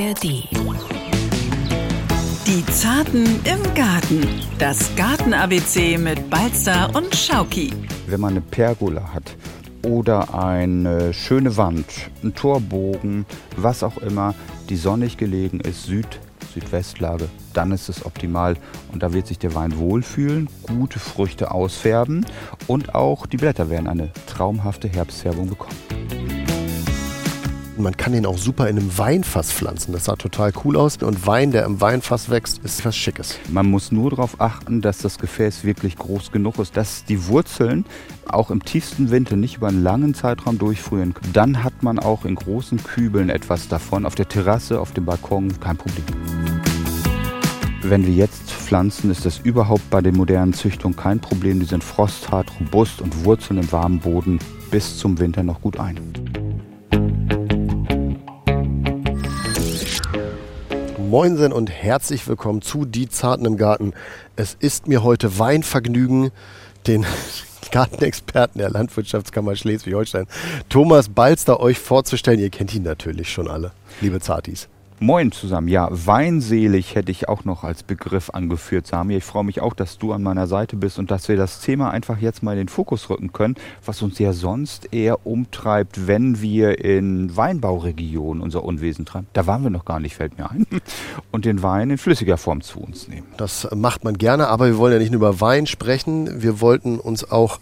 ARD. Die Zarten im Garten. Das Garten-ABC mit Balzer und Schauki. Wenn man eine Pergola hat oder eine schöne Wand, einen Torbogen, was auch immer, die sonnig gelegen ist, Süd, Südwestlage, dann ist es optimal und da wird sich der Wein wohlfühlen, gute Früchte ausfärben und auch die Blätter werden eine traumhafte Herbstfärbung bekommen. Man kann den auch super in einem Weinfass pflanzen. Das sah total cool aus. Und Wein, der im Weinfass wächst, ist was Schickes. Man muss nur darauf achten, dass das Gefäß wirklich groß genug ist, dass die Wurzeln auch im tiefsten Winter nicht über einen langen Zeitraum durchfrieren. Dann hat man auch in großen Kübeln etwas davon. Auf der Terrasse, auf dem Balkon, kein Problem. Wenn wir jetzt pflanzen, ist das überhaupt bei den modernen Züchtungen kein Problem. Die sind frosthart, robust und wurzeln im warmen Boden bis zum Winter noch gut ein. Moinsen und herzlich willkommen zu Die Zarten im Garten. Es ist mir heute Weinvergnügen, den Gartenexperten der Landwirtschaftskammer Schleswig-Holstein, Thomas Balster, euch vorzustellen. Ihr kennt ihn natürlich schon alle, liebe Zartis. Moin zusammen. Ja, weinselig hätte ich auch noch als Begriff angeführt, Sami. Ich freue mich auch, dass du an meiner Seite bist und dass wir das Thema einfach jetzt mal in den Fokus rücken können, was uns ja sonst eher umtreibt, wenn wir in Weinbauregionen unser Unwesen treiben. Da waren wir noch gar nicht, fällt mir ein. Und den Wein in flüssiger Form zu uns nehmen. Das macht man gerne, aber wir wollen ja nicht nur über Wein sprechen. Wir wollten uns auch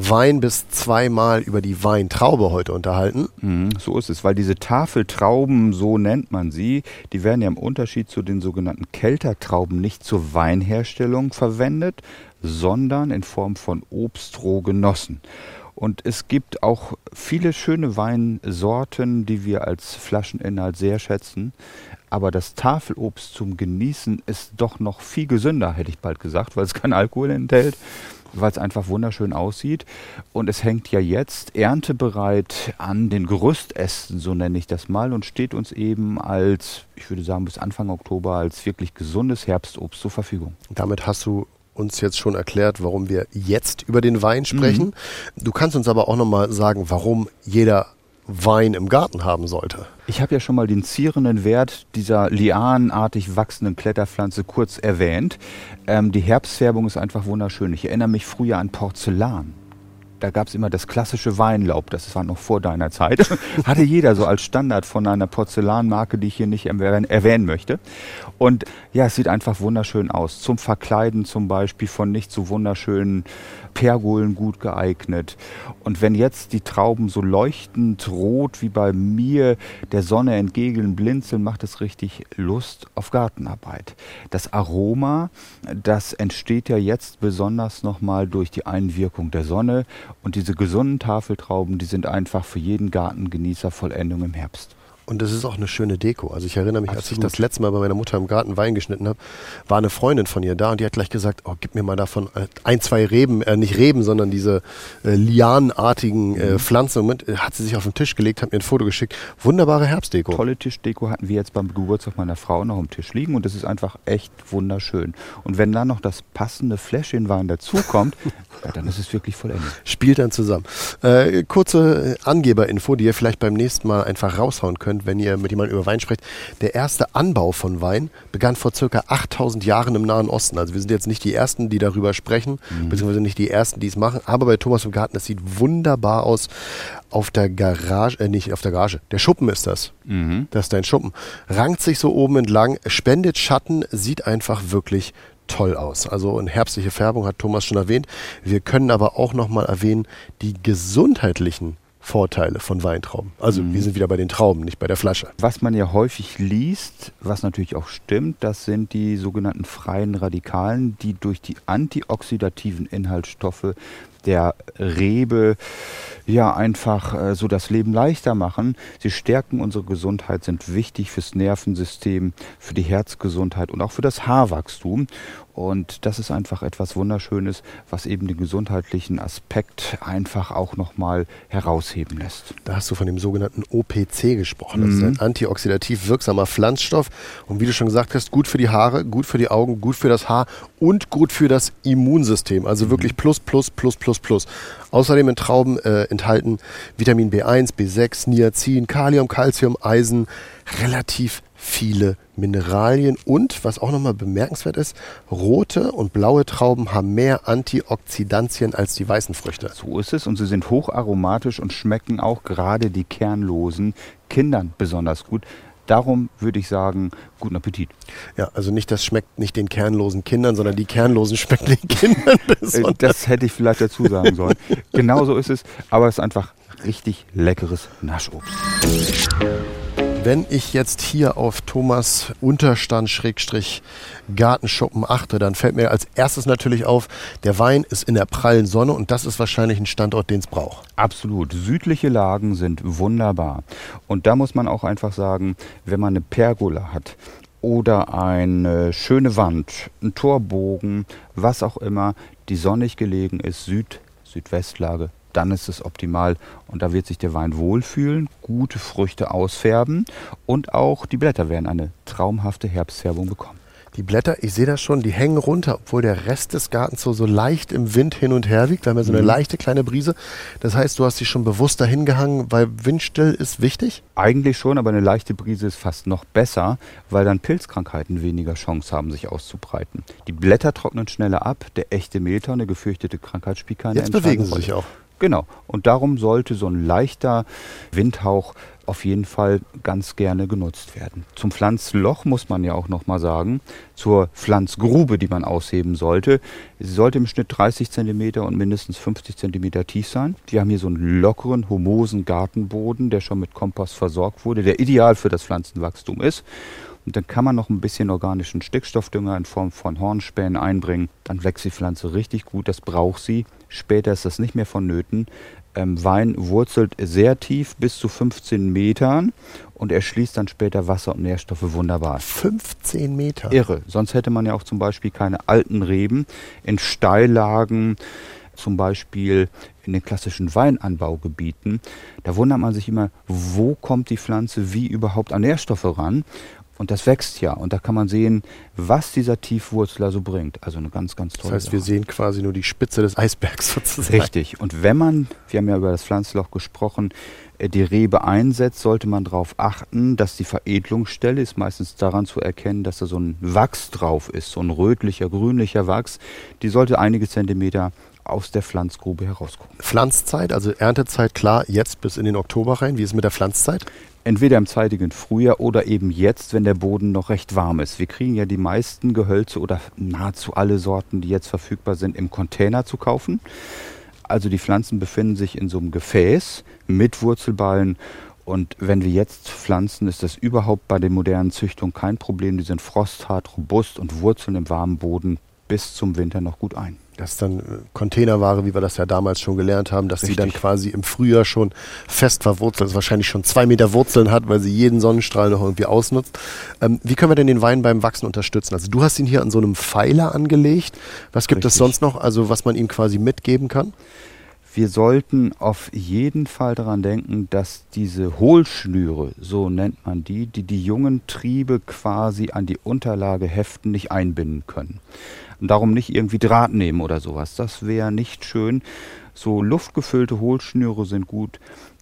Wein bis zweimal über die Weintraube heute unterhalten. Mhm, so ist es, weil diese Tafeltrauben, so nennt man sie, die werden ja im Unterschied zu den sogenannten Keltertrauben nicht zur Weinherstellung verwendet, sondern in Form von Obstroh genossen. Und es gibt auch viele schöne Weinsorten, die wir als Flascheninhalt sehr schätzen. Aber das Tafelobst zum Genießen ist doch noch viel gesünder, hätte ich bald gesagt, weil es kein Alkohol enthält weil es einfach wunderschön aussieht. Und es hängt ja jetzt erntebereit an den Gerüstästen, so nenne ich das mal, und steht uns eben als, ich würde sagen, bis Anfang Oktober als wirklich gesundes Herbstobst zur Verfügung. Damit hast du uns jetzt schon erklärt, warum wir jetzt über den Wein sprechen. Mhm. Du kannst uns aber auch nochmal sagen, warum jeder Wein im Garten haben sollte. Ich habe ja schon mal den zierenden Wert dieser lianenartig wachsenden Kletterpflanze kurz erwähnt. Ähm, die Herbstfärbung ist einfach wunderschön. Ich erinnere mich früher an Porzellan da gab es immer das klassische Weinlaub, das war noch vor deiner Zeit. Hatte jeder so als Standard von einer Porzellanmarke, die ich hier nicht erwähnen möchte. Und ja, es sieht einfach wunderschön aus. Zum Verkleiden zum Beispiel von nicht so wunderschönen Pergolen gut geeignet. Und wenn jetzt die Trauben so leuchtend rot wie bei mir der Sonne entgegen blinzeln, macht es richtig Lust auf Gartenarbeit. Das Aroma, das entsteht ja jetzt besonders nochmal durch die Einwirkung der Sonne und diese gesunden Tafeltrauben, die sind einfach für jeden Gartengenießer Vollendung im Herbst. Und das ist auch eine schöne Deko. Also ich erinnere mich, Absolut. als ich das letzte Mal bei meiner Mutter im Garten Wein geschnitten habe, war eine Freundin von ihr da und die hat gleich gesagt, oh, gib mir mal davon äh, ein, zwei Reben, äh, nicht Reben, sondern diese äh, lianenartigen äh, mhm. Pflanzen. Und äh, hat sie sich auf den Tisch gelegt, hat mir ein Foto geschickt. Wunderbare Herbstdeko. Tolle Tischdeko hatten wir jetzt beim Geburtstag meiner Frau noch am Tisch liegen und das ist einfach echt wunderschön. Und wenn dann noch das passende Fläschchen Wein dazukommt, ja, dann ist es wirklich vollendet. Spielt dann zusammen. Äh, kurze Angeberinfo, die ihr vielleicht beim nächsten Mal einfach raushauen könnt, wenn ihr mit jemandem über Wein sprecht. Der erste Anbau von Wein begann vor circa 8000 Jahren im Nahen Osten. Also wir sind jetzt nicht die Ersten, die darüber sprechen, mhm. beziehungsweise nicht die Ersten, die es machen. Aber bei Thomas im Garten, das sieht wunderbar aus. Auf der Garage, äh, nicht auf der Garage, der Schuppen ist das. Mhm. Das ist dein Schuppen. Rankt sich so oben entlang, spendet Schatten, sieht einfach wirklich toll aus. Also eine herbstliche Färbung hat Thomas schon erwähnt. Wir können aber auch nochmal erwähnen, die gesundheitlichen Vorteile von Weintrauben. Also mhm. wir sind wieder bei den Trauben, nicht bei der Flasche. Was man ja häufig liest, was natürlich auch stimmt, das sind die sogenannten freien Radikalen, die durch die antioxidativen Inhaltsstoffe der Rebe ja einfach äh, so das Leben leichter machen. Sie stärken unsere Gesundheit, sind wichtig fürs Nervensystem, für die Herzgesundheit und auch für das Haarwachstum. Und das ist einfach etwas Wunderschönes, was eben den gesundheitlichen Aspekt einfach auch nochmal herausheben lässt. Da hast du von dem sogenannten OPC gesprochen. Das mhm. ist ein antioxidativ wirksamer Pflanzstoff. Und wie du schon gesagt hast, gut für die Haare, gut für die Augen, gut für das Haar und gut für das Immunsystem. Also mhm. wirklich plus, plus, plus, plus, plus. Außerdem in Trauben äh, enthalten Vitamin B1, B6, Niacin, Kalium, Calcium, Eisen, relativ viele Mineralien und, was auch nochmal bemerkenswert ist, rote und blaue Trauben haben mehr Antioxidantien als die weißen Früchte. So ist es und sie sind hocharomatisch und schmecken auch gerade die kernlosen Kindern besonders gut. Darum würde ich sagen, guten Appetit. Ja, also nicht das schmeckt nicht den kernlosen Kindern, sondern die kernlosen schmecken den Kindern besonders. Das hätte ich vielleicht dazu sagen sollen. genau so ist es, aber es ist einfach richtig leckeres Naschobst. Wenn ich jetzt hier auf Thomas Unterstand Schrägstrich Gartenschuppen achte, dann fällt mir als erstes natürlich auf, der Wein ist in der prallen Sonne und das ist wahrscheinlich ein Standort, den es braucht. Absolut. Südliche Lagen sind wunderbar. Und da muss man auch einfach sagen, wenn man eine Pergola hat oder eine schöne Wand, einen Torbogen, was auch immer, die sonnig gelegen ist, Süd, Südwestlage, dann ist es optimal und da wird sich der Wein wohlfühlen, gute Früchte ausfärben und auch die Blätter werden eine traumhafte Herbstfärbung bekommen. Die Blätter, ich sehe das schon, die hängen runter, obwohl der Rest des Gartens so, so leicht im Wind hin und her wiegt. Wir haben ja so eine Mhm. leichte kleine Brise. Das heißt, du hast dich schon bewusst dahin gehangen, weil windstill ist wichtig. Eigentlich schon, aber eine leichte Brise ist fast noch besser, weil dann Pilzkrankheiten weniger Chance haben, sich auszubreiten. Die Blätter trocknen schneller ab, der echte Mehltau, eine gefürchtete Krankheit spielt keine Jetzt bewegen sie sich auch. Genau. Und darum sollte so ein leichter Windhauch auf jeden Fall ganz gerne genutzt werden. Zum Pflanzloch muss man ja auch noch mal sagen, zur Pflanzgrube, die man ausheben sollte. Sie sollte im Schnitt 30 cm und mindestens 50 cm tief sein. Wir haben hier so einen lockeren, humosen Gartenboden, der schon mit Kompost versorgt wurde, der ideal für das Pflanzenwachstum ist. Und dann kann man noch ein bisschen organischen Stickstoffdünger in Form von Hornspänen einbringen. Dann wächst die Pflanze richtig gut, das braucht sie. Später ist das nicht mehr vonnöten. Ähm, Wein wurzelt sehr tief, bis zu 15 Metern und er schließt dann später Wasser und Nährstoffe wunderbar. 15 Meter. Irre. Sonst hätte man ja auch zum Beispiel keine alten Reben in Steillagen, zum Beispiel in den klassischen Weinanbaugebieten. Da wundert man sich immer, wo kommt die Pflanze wie überhaupt an Nährstoffe ran. Und das wächst ja. Und da kann man sehen, was dieser Tiefwurzler so bringt. Also eine ganz, ganz Das tolle heißt, wir Sache. sehen quasi nur die Spitze des Eisbergs sozusagen. Richtig. Und wenn man, wir haben ja über das Pflanzloch gesprochen, äh, die Rebe einsetzt, sollte man darauf achten, dass die Veredelungsstelle ist meistens daran zu erkennen, dass da so ein Wachs drauf ist, so ein rötlicher, grünlicher Wachs. Die sollte einige Zentimeter aus der Pflanzgrube herausgucken. Pflanzzeit, also Erntezeit, klar, jetzt bis in den Oktober rein. Wie ist es mit der Pflanzzeit? Entweder im zeitigen Frühjahr oder eben jetzt, wenn der Boden noch recht warm ist. Wir kriegen ja die meisten Gehölze oder nahezu alle Sorten, die jetzt verfügbar sind, im Container zu kaufen. Also die Pflanzen befinden sich in so einem Gefäß mit Wurzelballen. Und wenn wir jetzt pflanzen, ist das überhaupt bei den modernen Züchtungen kein Problem. Die sind frosthart, robust und wurzeln im warmen Boden bis zum Winter noch gut ein. Das ist dann äh, Containerware, wie wir das ja damals schon gelernt haben, dass sie dann Richtig. quasi im Frühjahr schon fest verwurzelt ist, wahrscheinlich schon zwei Meter Wurzeln hat, weil sie jeden Sonnenstrahl noch irgendwie ausnutzt. Ähm, wie können wir denn den Wein beim Wachsen unterstützen? Also du hast ihn hier an so einem Pfeiler angelegt. Was gibt es Richtig. sonst noch, also was man ihm quasi mitgeben kann? Wir sollten auf jeden Fall daran denken, dass diese Hohlschnüre, so nennt man die, die die jungen Triebe quasi an die Unterlage heften, nicht einbinden können. Und darum nicht irgendwie Draht nehmen oder sowas. Das wäre nicht schön. So luftgefüllte Hohlschnüre sind gut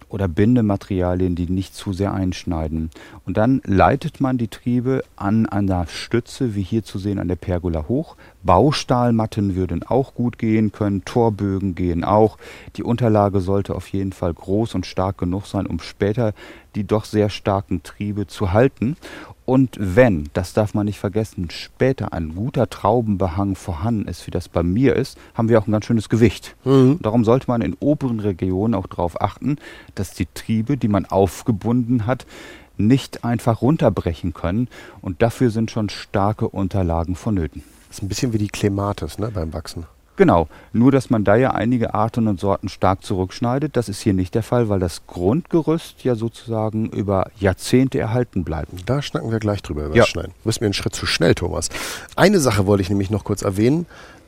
oder Bindematerialien, die nicht zu sehr einschneiden. Und dann leitet man die Triebe an einer Stütze, wie hier zu sehen an der Pergola hoch. Baustahlmatten würden auch gut gehen können, Torbögen gehen auch. Die Unterlage sollte auf jeden Fall groß und stark genug sein, um später die doch sehr starken Triebe zu halten. Und wenn, das darf man nicht vergessen, später ein guter Traubenbehang vorhanden ist, wie das bei mir ist, haben wir auch ein ganz schönes Gewicht. Mhm. Darum sollte man in oberen Regionen auch darauf achten, dass die Triebe, die man aufgebunden hat, nicht einfach runterbrechen können. Und dafür sind schon starke Unterlagen vonnöten. Das ist ein bisschen wie die Clematis ne, beim Wachsen. Genau, nur dass man da ja einige Arten und Sorten stark zurückschneidet. Das ist hier nicht der Fall, weil das Grundgerüst ja sozusagen über Jahrzehnte erhalten bleibt. Da schnacken wir gleich drüber über Ja. das Schneiden. Du bist mir einen Schritt zu schnell, Thomas. Eine Sache wollte ich nämlich noch kurz erwähnen.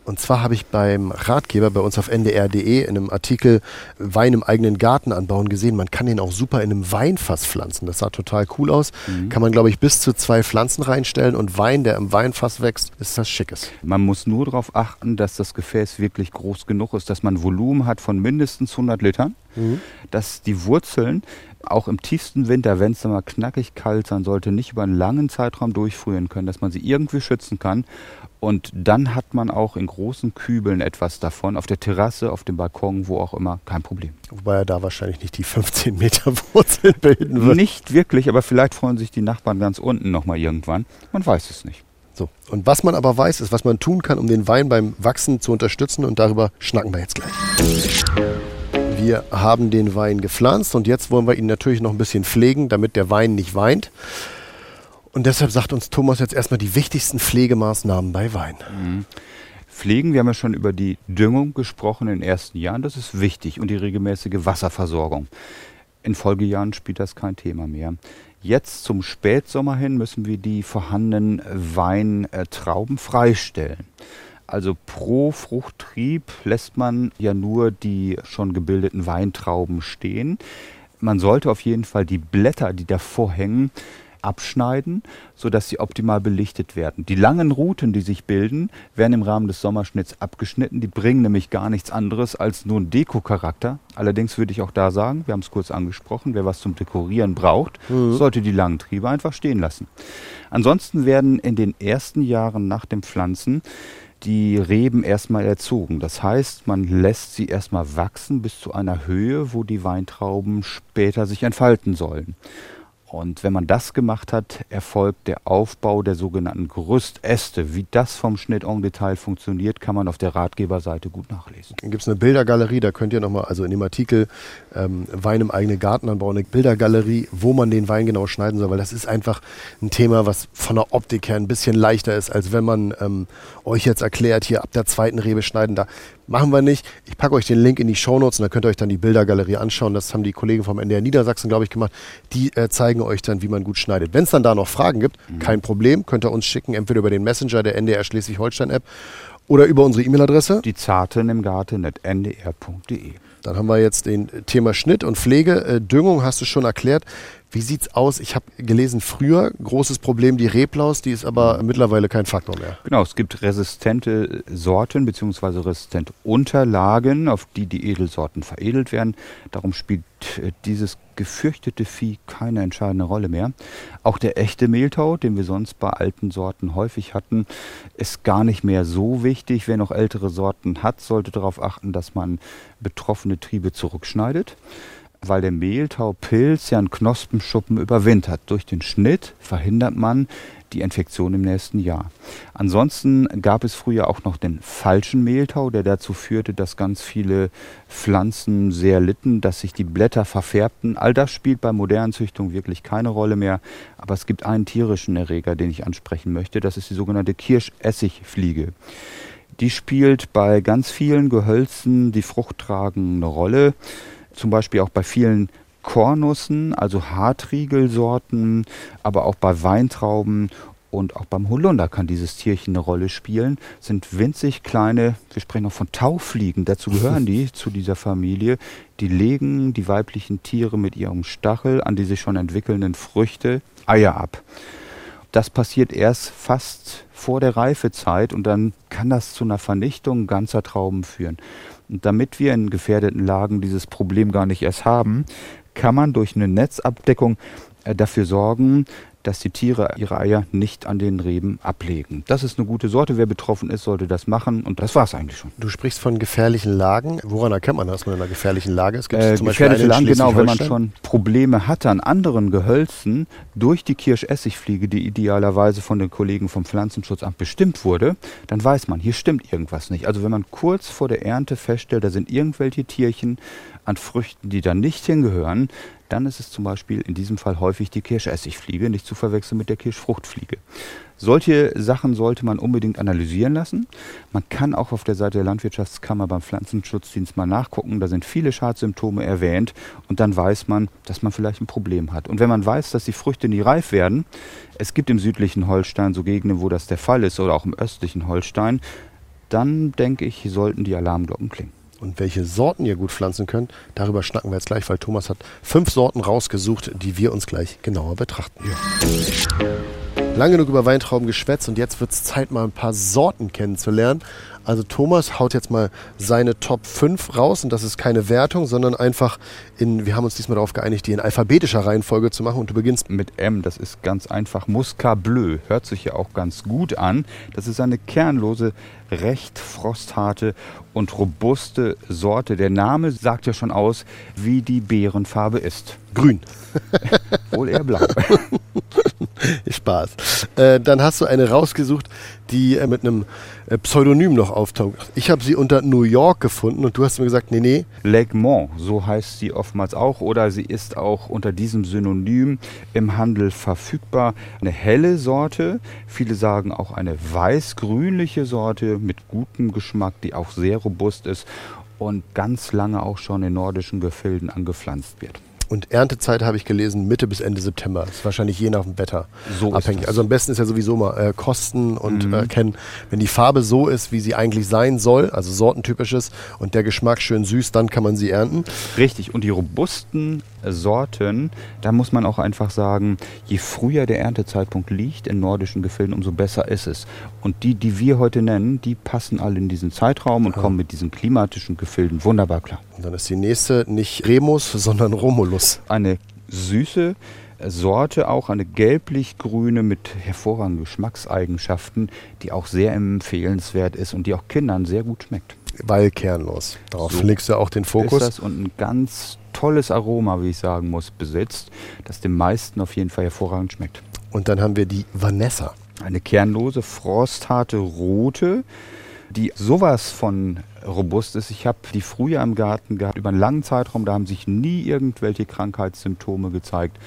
Und zwar habe ich beim Ratgeber bei uns auf ndr.de in einem Artikel Wein im eigenen Garten anbauen gesehen. Man kann den auch super in einem Weinfass pflanzen. Das sah total cool aus. Kann man, glaube ich, bis zu zwei Pflanzen reinstellen. Und Wein, der im Weinfass wächst, ist das Schickes. Man muss nur darauf achten, dass das Gefäß wirklich groß genug ist, dass man Volumen hat von mindestens 100 Litern, dass die Wurzeln auch im tiefsten Winter, wenn es mal knackig kalt sein sollte, nicht über einen langen Zeitraum durchfrieren können, dass man sie irgendwie schützen kann. Und dann hat man auch in großen Kübeln etwas davon, auf der Terrasse, auf dem Balkon, wo auch immer, kein Problem. Wobei er da wahrscheinlich nicht die 15 Meter Wurzeln bilden wird. Nicht wirklich, aber vielleicht freuen sich die Nachbarn ganz unten nochmal irgendwann. Man weiß es nicht. So. Und was man aber weiß, ist, was man tun kann, um den Wein beim Wachsen zu unterstützen. Und darüber schnacken wir jetzt gleich. Wir haben den Wein gepflanzt und jetzt wollen wir ihn natürlich noch ein bisschen pflegen, damit der Wein nicht weint. Und deshalb sagt uns Thomas jetzt erstmal die wichtigsten Pflegemaßnahmen bei Wein. Mhm. Pflegen, wir haben ja schon über die Düngung gesprochen in den ersten Jahren, das ist wichtig und die regelmäßige Wasserversorgung. In Folgejahren spielt das kein Thema mehr. Jetzt zum Spätsommer hin müssen wir die vorhandenen Weintrauben freistellen. Also pro Fruchttrieb lässt man ja nur die schon gebildeten Weintrauben stehen. Man sollte auf jeden Fall die Blätter, die davor hängen, abschneiden, sodass sie optimal belichtet werden. Die langen Routen, die sich bilden, werden im Rahmen des Sommerschnitts abgeschnitten. Die bringen nämlich gar nichts anderes als nur einen Dekocharakter. Allerdings würde ich auch da sagen, wir haben es kurz angesprochen, wer was zum Dekorieren braucht, mhm. sollte die langen Triebe einfach stehen lassen. Ansonsten werden in den ersten Jahren nach dem Pflanzen die Reben erstmal erzogen. Das heißt, man lässt sie erstmal wachsen bis zu einer Höhe, wo die Weintrauben später sich entfalten sollen. Und wenn man das gemacht hat, erfolgt der Aufbau der sogenannten Gerüstäste. Wie das vom Schnitt en Detail funktioniert, kann man auf der Ratgeberseite gut nachlesen. Dann gibt es eine Bildergalerie, da könnt ihr nochmal, also in dem Artikel ähm, Wein im eigenen Garten anbauen, eine Bildergalerie, wo man den Wein genau schneiden soll, weil das ist einfach ein Thema, was von der Optik her ein bisschen leichter ist, als wenn man ähm, euch jetzt erklärt, hier ab der zweiten Rebe schneiden, da Machen wir nicht. Ich packe euch den Link in die Shownotes und da könnt ihr euch dann die Bildergalerie anschauen. Das haben die Kollegen vom NDR Niedersachsen, glaube ich, gemacht. Die äh, zeigen euch dann, wie man gut schneidet. Wenn es dann da noch Fragen gibt, mhm. kein Problem, könnt ihr uns schicken, entweder über den Messenger der NDR Schleswig-Holstein-App oder über unsere E-Mail-Adresse. Die Zarten im Garten ndr.de. Dann haben wir jetzt den Thema Schnitt und Pflege. Äh, Düngung hast du schon erklärt. Wie sieht's aus? Ich habe gelesen, früher großes Problem die Reblaus, die ist aber mittlerweile kein Faktor mehr. Genau, es gibt resistente Sorten bzw. resistente Unterlagen, auf die die Edelsorten veredelt werden. Darum spielt äh, dieses gefürchtete Vieh keine entscheidende Rolle mehr. Auch der echte Mehltau, den wir sonst bei alten Sorten häufig hatten, ist gar nicht mehr so wichtig. Wer noch ältere Sorten hat, sollte darauf achten, dass man betroffene Triebe zurückschneidet weil der Mehltaupilz ja einen Knospenschuppen überwintert. Durch den Schnitt verhindert man die Infektion im nächsten Jahr. Ansonsten gab es früher auch noch den falschen Mehltau, der dazu führte, dass ganz viele Pflanzen sehr litten, dass sich die Blätter verfärbten. All das spielt bei modernen Züchtungen wirklich keine Rolle mehr. Aber es gibt einen tierischen Erreger, den ich ansprechen möchte. Das ist die sogenannte Kirschessigfliege. Die spielt bei ganz vielen Gehölzen die Fruchttragen eine Rolle zum Beispiel auch bei vielen Kornussen, also Hartriegelsorten, aber auch bei Weintrauben und auch beim Holunder kann dieses Tierchen eine Rolle spielen. Sind winzig kleine, wir sprechen noch von Taufliegen, dazu gehören die zu dieser Familie. Die legen die weiblichen Tiere mit ihrem Stachel an die sich schon entwickelnden Früchte Eier ab. Das passiert erst fast vor der Reifezeit und dann kann das zu einer Vernichtung ganzer Trauben führen. Und damit wir in gefährdeten Lagen dieses Problem gar nicht erst haben, kann man durch eine Netzabdeckung äh, dafür sorgen, dass die Tiere ihre Eier nicht an den Reben ablegen. Das ist eine gute Sorte. Wer betroffen ist, sollte das machen. Und das war es eigentlich schon. Du sprichst von gefährlichen Lagen. Woran erkennt man, dass man in einer gefährlichen Lage ist? Gibt äh, zum gefährliche Lagen, genau, wenn man schon Probleme hatte an anderen Gehölzen durch die Kirschessigfliege, die idealerweise von den Kollegen vom Pflanzenschuitzamt bestimmt wurde, dann weiß man, hier stimmt irgendwas nicht. Also wenn man kurz vor der Ernte feststellt, da sind irgendwelche Tierchen an Früchten, die da nicht hingehören, dann ist es zum Beispiel in diesem Fall häufig die Kirschessigfliege, nicht zu verwechseln mit der Kirschfruchtfliege. Solche Sachen sollte man unbedingt analysieren lassen. Man kann auch auf der Seite der Landwirtschaftskammer beim Pflanzenschutzdienst mal nachgucken. Da sind viele Schadsymptome erwähnt und dann weiß man, dass man vielleicht ein Problem hat. Und wenn man weiß, dass die Früchte nie reif werden, es gibt im südlichen Holstein so Gegenden, wo das der Fall ist oder auch im östlichen Holstein, dann denke ich, sollten die Alarmglocken klingen und welche Sorten ihr gut pflanzen könnt, darüber schnacken wir jetzt gleich, weil Thomas hat fünf Sorten rausgesucht, die wir uns gleich genauer betrachten. Ja. Lange genug über Weintrauben geschwätzt und jetzt wird es Zeit, mal ein paar Sorten kennenzulernen. Also Thomas haut jetzt mal seine Top 5 raus und das ist keine Wertung, sondern einfach in, wir haben uns diesmal darauf geeinigt, die in alphabetischer Reihenfolge zu machen und du beginnst mit M, das ist ganz einfach. Muscat Bleu hört sich ja auch ganz gut an. Das ist eine kernlose, recht frostharte und robuste Sorte. Der Name sagt ja schon aus, wie die Beerenfarbe ist. Grün. Wohl eher blau. Spaß. Äh, dann hast du eine rausgesucht, die äh, mit einem äh, Pseudonym noch auftaucht. Ich habe sie unter New York gefunden und du hast mir gesagt, nee, nee. Legmont, so heißt sie oftmals auch, oder sie ist auch unter diesem Synonym im Handel verfügbar. Eine helle Sorte, viele sagen auch eine weiß-grünliche Sorte mit gutem Geschmack, die auch sehr robust ist und ganz lange auch schon in nordischen Gefilden angepflanzt wird. Und Erntezeit habe ich gelesen, Mitte bis Ende September. Das ist wahrscheinlich je nach dem Wetter so abhängig. Also am besten ist ja sowieso mal äh, kosten und mhm. äh, kennen, wenn die Farbe so ist, wie sie eigentlich sein soll, also sortentypisches und der Geschmack schön süß, dann kann man sie ernten. Richtig. Und die robusten Sorten, da muss man auch einfach sagen, je früher der Erntezeitpunkt liegt in nordischen Gefilden, umso besser ist es. Und die, die wir heute nennen, die passen alle in diesen Zeitraum und ja. kommen mit diesen klimatischen Gefilden wunderbar klar. Und dann ist die nächste nicht Remus, sondern Romulus. Eine süße Sorte, auch eine gelblich-grüne mit hervorragenden Geschmackseigenschaften, die auch sehr empfehlenswert ist und die auch Kindern sehr gut schmeckt. Weil kernlos. Darauf so legst du auch den Fokus. Ist das und ein ganz tolles Aroma, wie ich sagen muss, besitzt, das den meisten auf jeden Fall hervorragend schmeckt. Und dann haben wir die Vanessa. Eine kernlose, frostharte rote, die sowas von robust ist. Ich habe die früher im Garten gehabt, über einen langen Zeitraum, da haben sich nie irgendwelche Krankheitssymptome gezeigt.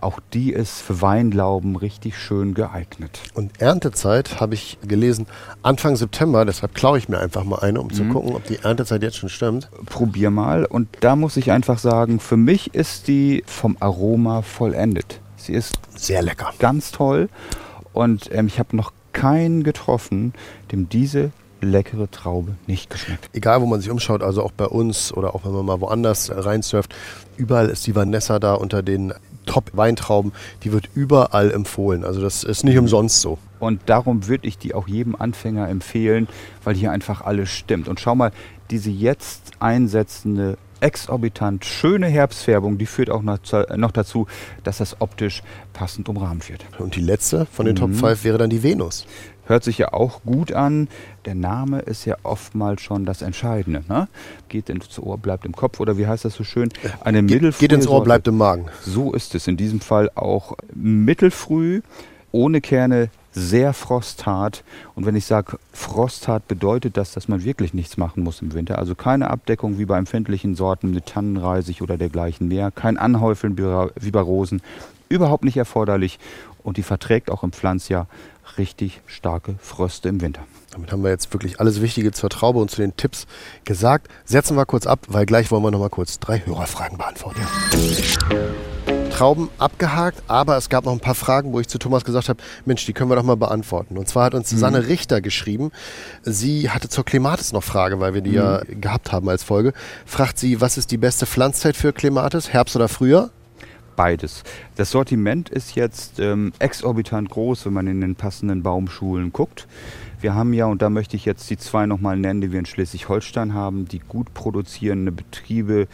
Auch die ist für Weinlauben richtig schön geeignet. Und Erntezeit habe ich gelesen Anfang September, deshalb klaue ich mir einfach mal eine, um mhm. zu gucken, ob die Erntezeit jetzt schon stimmt. Probier mal. Und da muss ich einfach sagen, für mich ist die vom Aroma vollendet. Sie ist sehr lecker. Ganz toll. Und ähm, ich habe noch keinen getroffen, dem diese leckere Traube nicht geschmeckt. Egal, wo man sich umschaut, also auch bei uns oder auch wenn man mal woanders reinsurft, überall ist die Vanessa da unter den Top-Weintrauben, die wird überall empfohlen. Also das ist nicht umsonst so. Und darum würde ich die auch jedem Anfänger empfehlen, weil hier einfach alles stimmt. Und schau mal, diese jetzt einsetzende exorbitant schöne Herbstfärbung, die führt auch noch, dazu, dass das optisch passend umrahmt wird. Und die letzte von den mhm. Top 5 wäre dann die Venus. Hört sich ja auch gut an. Der Name ist ja oftmals schon das Entscheidende. Ne? Geht ins Ohr, bleibt im Kopf oder wie heißt das so schön? Eine Ge Geht ins Ohr, bleibt im Magen. So ist es in diesem Fall auch mittelfrüh, ohne Kerne, sehr frosthart. Und wenn ich sage frosthart, bedeutet das, dass man wirklich nichts machen muss im Winter. Also keine Abdeckung wie bei empfindlichen Sorten mit Tannenreisig oder dergleichen mehr. Kein Anhäufeln wie bei Rosen. Überhaupt nicht erforderlich. Und die verträgt auch im Pflanzjahr richtig starke Fröste im Winter. Damit haben wir jetzt wirklich alles Wichtige zur Traube und zu den Tipps gesagt. Setzen wir kurz ab, weil gleich wollen wir noch mal kurz drei Hörerfragen beantworten. Trauben abgehakt, aber es gab noch ein paar Fragen, wo ich zu Thomas gesagt habe, Mensch, die können wir doch mal beantworten. Und zwar hat uns Susanne mhm. Richter geschrieben, sie hatte zur Klematis noch Frage, weil wir die mhm. ja gehabt haben als Folge. Fragt sie, was ist die beste Pflanzzeit für Klematis, Herbst oder Frühjahr? Beides. Das Sortiment ist jetzt ähm, exorbitant groß, wenn man in den passenden Baumschulen guckt. Wir haben ja, und da möchte ich jetzt die zwei nochmal nennen, die wir in Schleswig-Holstein haben, die gut produzierende Betriebe.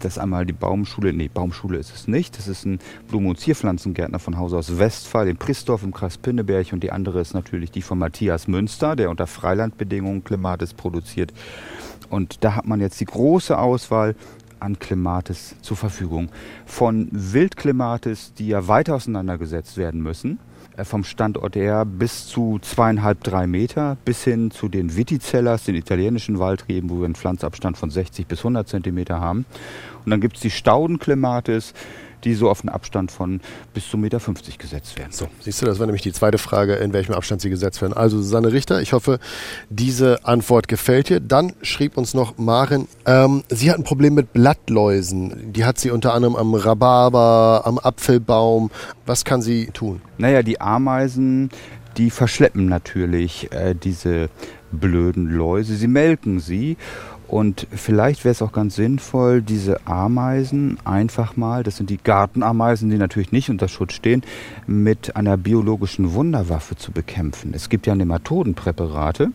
Das ist einmal die Baumschule, nee, Baumschule ist es nicht. Das ist ein Blumen- und Zierpflanzengärtner von Haus aus Westphal in Pristorf im Kreis Pinneberg. Und die andere ist natürlich die von Matthias Münster, der unter Freilandbedingungen Klimatis produziert. Und da hat man jetzt die große Auswahl an Klimatis zur Verfügung. Von Wildklimatis, die ja weiter auseinandergesetzt werden müssen, äh, vom Standort her bis zu zweieinhalb, drei Meter, bis hin zu den Viticellas, den italienischen Waldreben, wo wir einen Pflanzabstand von 60 bis 100 Zentimeter haben. Und dann gibt es die Staudenklimatis, die so auf einen Abstand von bis zu 1,50 Meter gesetzt werden. So, siehst du, das war nämlich die zweite Frage, in welchem Abstand sie gesetzt werden. Also Susanne Richter, ich hoffe, diese Antwort gefällt dir. Dann schrieb uns noch Maren, ähm, sie hat ein Problem mit Blattläusen. Die hat sie unter anderem am Rhabarber, am Apfelbaum. Was kann sie tun? Naja, die Ameisen, die verschleppen natürlich äh, diese blöden Läuse. Sie melken sie Und vielleicht wäre es auch ganz sinnvoll, diese Ameisen einfach mal, das sind die Gartenameisen, die natürlich nicht unter Schutz stehen, mit einer biologischen Wunderwaffe zu bekämpfen. Es gibt ja Nematodenpräparate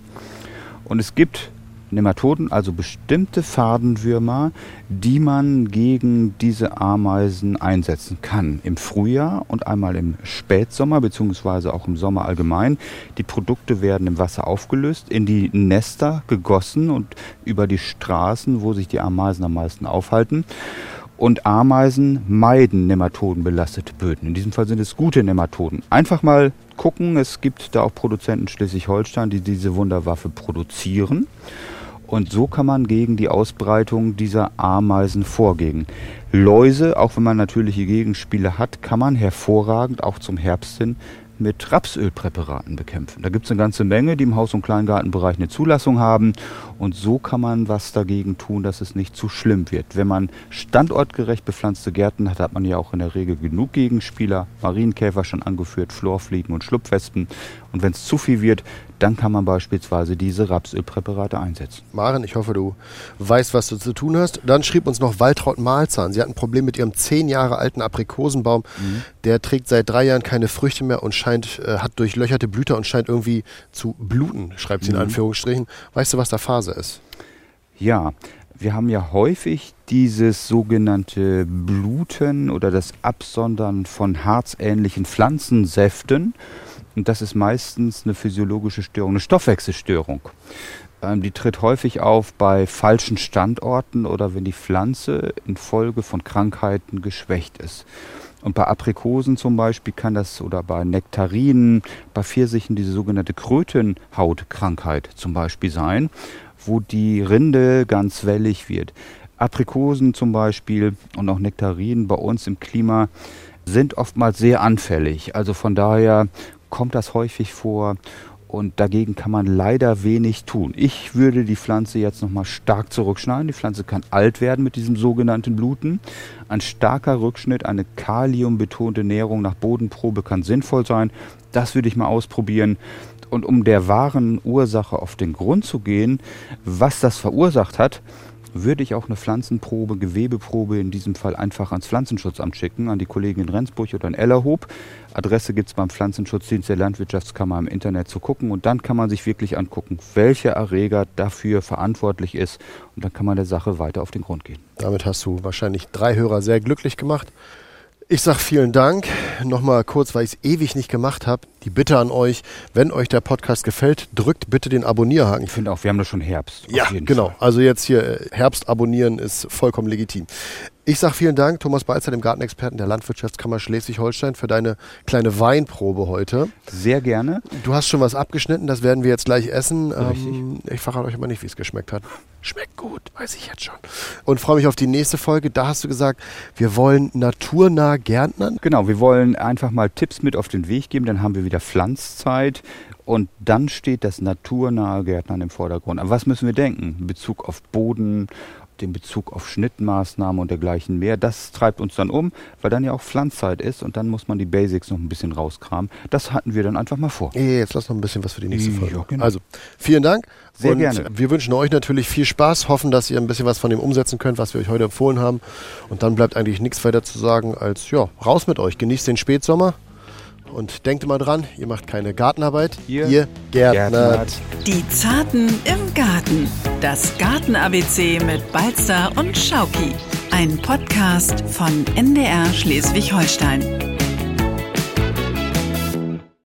und es gibt Nematoden, also bestimmte Fadenwürmer, die man gegen diese Ameisen einsetzen kann. Im Frühjahr und einmal im Spätsommer, beziehungsweise auch im Sommer allgemein. Die Produkte werden im Wasser aufgelöst, in die Nester gegossen und über die Straßen, wo sich die Ameisen am meisten aufhalten. Und Ameisen meiden nematodenbelastete Böden. In diesem Fall sind es gute Nematoden. Einfach mal gucken, es gibt da auch Produzenten Schleswig-Holstein, die diese Wunderwaffe produzieren. Und so kann man gegen die Ausbreitung dieser Ameisen vorgehen. Läuse, auch wenn man natürliche Gegenspiele hat, kann man hervorragend auch zum Herbst hin mit Rapsölpräparaten bekämpfen. Da gibt es eine ganze Menge, die im Haus- und Kleingartenbereich eine Zulassung haben. Und so kann man was dagegen tun, dass es nicht zu schlimm wird. Wenn man standortgerecht bepflanzte Gärten hat, hat man ja auch in der Regel genug Gegenspieler. Marienkäfer schon angeführt, Florfliegen und Schlupfwespen. Und wenn es zu viel wird, dann kann man beispielsweise diese Rapsölpräparate einsetzen. Maren, ich hoffe, du weißt, was du zu tun hast. Dann schrieb uns noch Waltraud Malzahn. Sie hat ein Problem mit ihrem zehn Jahre alten Aprikosenbaum. Mhm. Der trägt seit drei Jahren keine Früchte mehr und scheint, äh, hat durchlöcherte Blüter und scheint irgendwie zu bluten, schreibt sie in mhm. Anführungsstrichen. Weißt du, was da Phase ist? Ja, wir haben ja häufig dieses sogenannte Bluten oder das Absondern von harzähnlichen Pflanzensäften. Und das ist meistens eine physiologische Störung, eine Stoffwechselstörung. Ähm, die tritt häufig auf bei falschen Standorten oder wenn die Pflanze infolge von Krankheiten geschwächt ist. Und bei Aprikosen zum Beispiel kann das oder bei Nektarinen, bei Pfirsichen diese sogenannte Krötenhautkrankheit zum Beispiel sein, wo die Rinde ganz wellig wird. Aprikosen zum Beispiel und auch Nektarinen bei uns im Klima sind oftmals sehr anfällig. Also von daher kommt das häufig vor und dagegen kann man leider wenig tun. Ich würde die Pflanze jetzt nochmal stark zurückschneiden. Die Pflanze kann alt werden mit diesem sogenannten Bluten. Ein starker Rückschnitt, eine kaliumbetonte Nährung nach Bodenprobe kann sinnvoll sein. Das würde ich mal ausprobieren. Und um der wahren Ursache auf den Grund zu gehen, was das verursacht hat, würde ich auch eine Pflanzenprobe, Gewebeprobe in diesem Fall einfach ans Pflanzenschutzamt schicken, an die Kollegen in Rendsburg oder in Ellerhoop. Adresse gibt es beim Pflanzenschutzdienst der Landwirtschaftskammer im Internet zu gucken und dann kann man sich wirklich angucken, welcher Erreger dafür verantwortlich ist und dann kann man der Sache weiter auf den Grund gehen. Damit hast du wahrscheinlich drei Hörer sehr glücklich gemacht. Ich sage vielen Dank. Nochmal kurz, weil ich es ewig nicht gemacht habe. Die Bitte an euch, wenn euch der Podcast gefällt, drückt bitte den Abonnierhaken. Ich finde auch, wir haben da schon Herbst. Ja, genau. Fall. Also jetzt hier äh, Herbst abonnieren ist vollkommen legitim. Ich sage vielen Dank, Thomas Balzer, dem Gartenexperten der Landwirtschaftskammer Schleswig-Holstein, für deine kleine Weinprobe heute. Sehr gerne. Du hast schon was abgeschnitten, das werden wir jetzt gleich essen. Ähm, ich verrate euch aber nicht, wie es geschmeckt hat. Schmeckt gut, weiß ich jetzt schon. Und freue mich auf die nächste Folge. Da hast du gesagt, wir wollen naturnah Gärtnern. Genau, wir wollen einfach mal Tipps mit auf den Weg geben. Dann haben wir wieder Pflanzzeit. Und dann steht das naturnahe Gärtnern im Vordergrund. An was müssen wir denken? In Bezug auf Boden, den Bezug auf Schnittmaßnahmen und dergleichen mehr. Das treibt uns dann um, weil dann ja auch Pflanzzeit ist und dann muss man die Basics noch ein bisschen rauskramen. Das hatten wir dann einfach mal vor. Jetzt lass noch ein bisschen was für die nächste Folge. Ja, genau. Also, vielen Dank. Sehr und gerne. Wir wünschen euch natürlich viel Spaß, hoffen, dass ihr ein bisschen was von dem umsetzen könnt, was wir euch heute empfohlen haben. Und dann bleibt eigentlich nichts weiter zu sagen als, ja, raus mit euch. Genießt den Spätsommer. Und denkt immer dran, ihr macht keine Gartenarbeit, ihr, ihr gärtnert. Die Zarten im Garten. Das Garten-ABC mit Balzer und Schauki. Ein Podcast von NDR Schleswig-Holstein.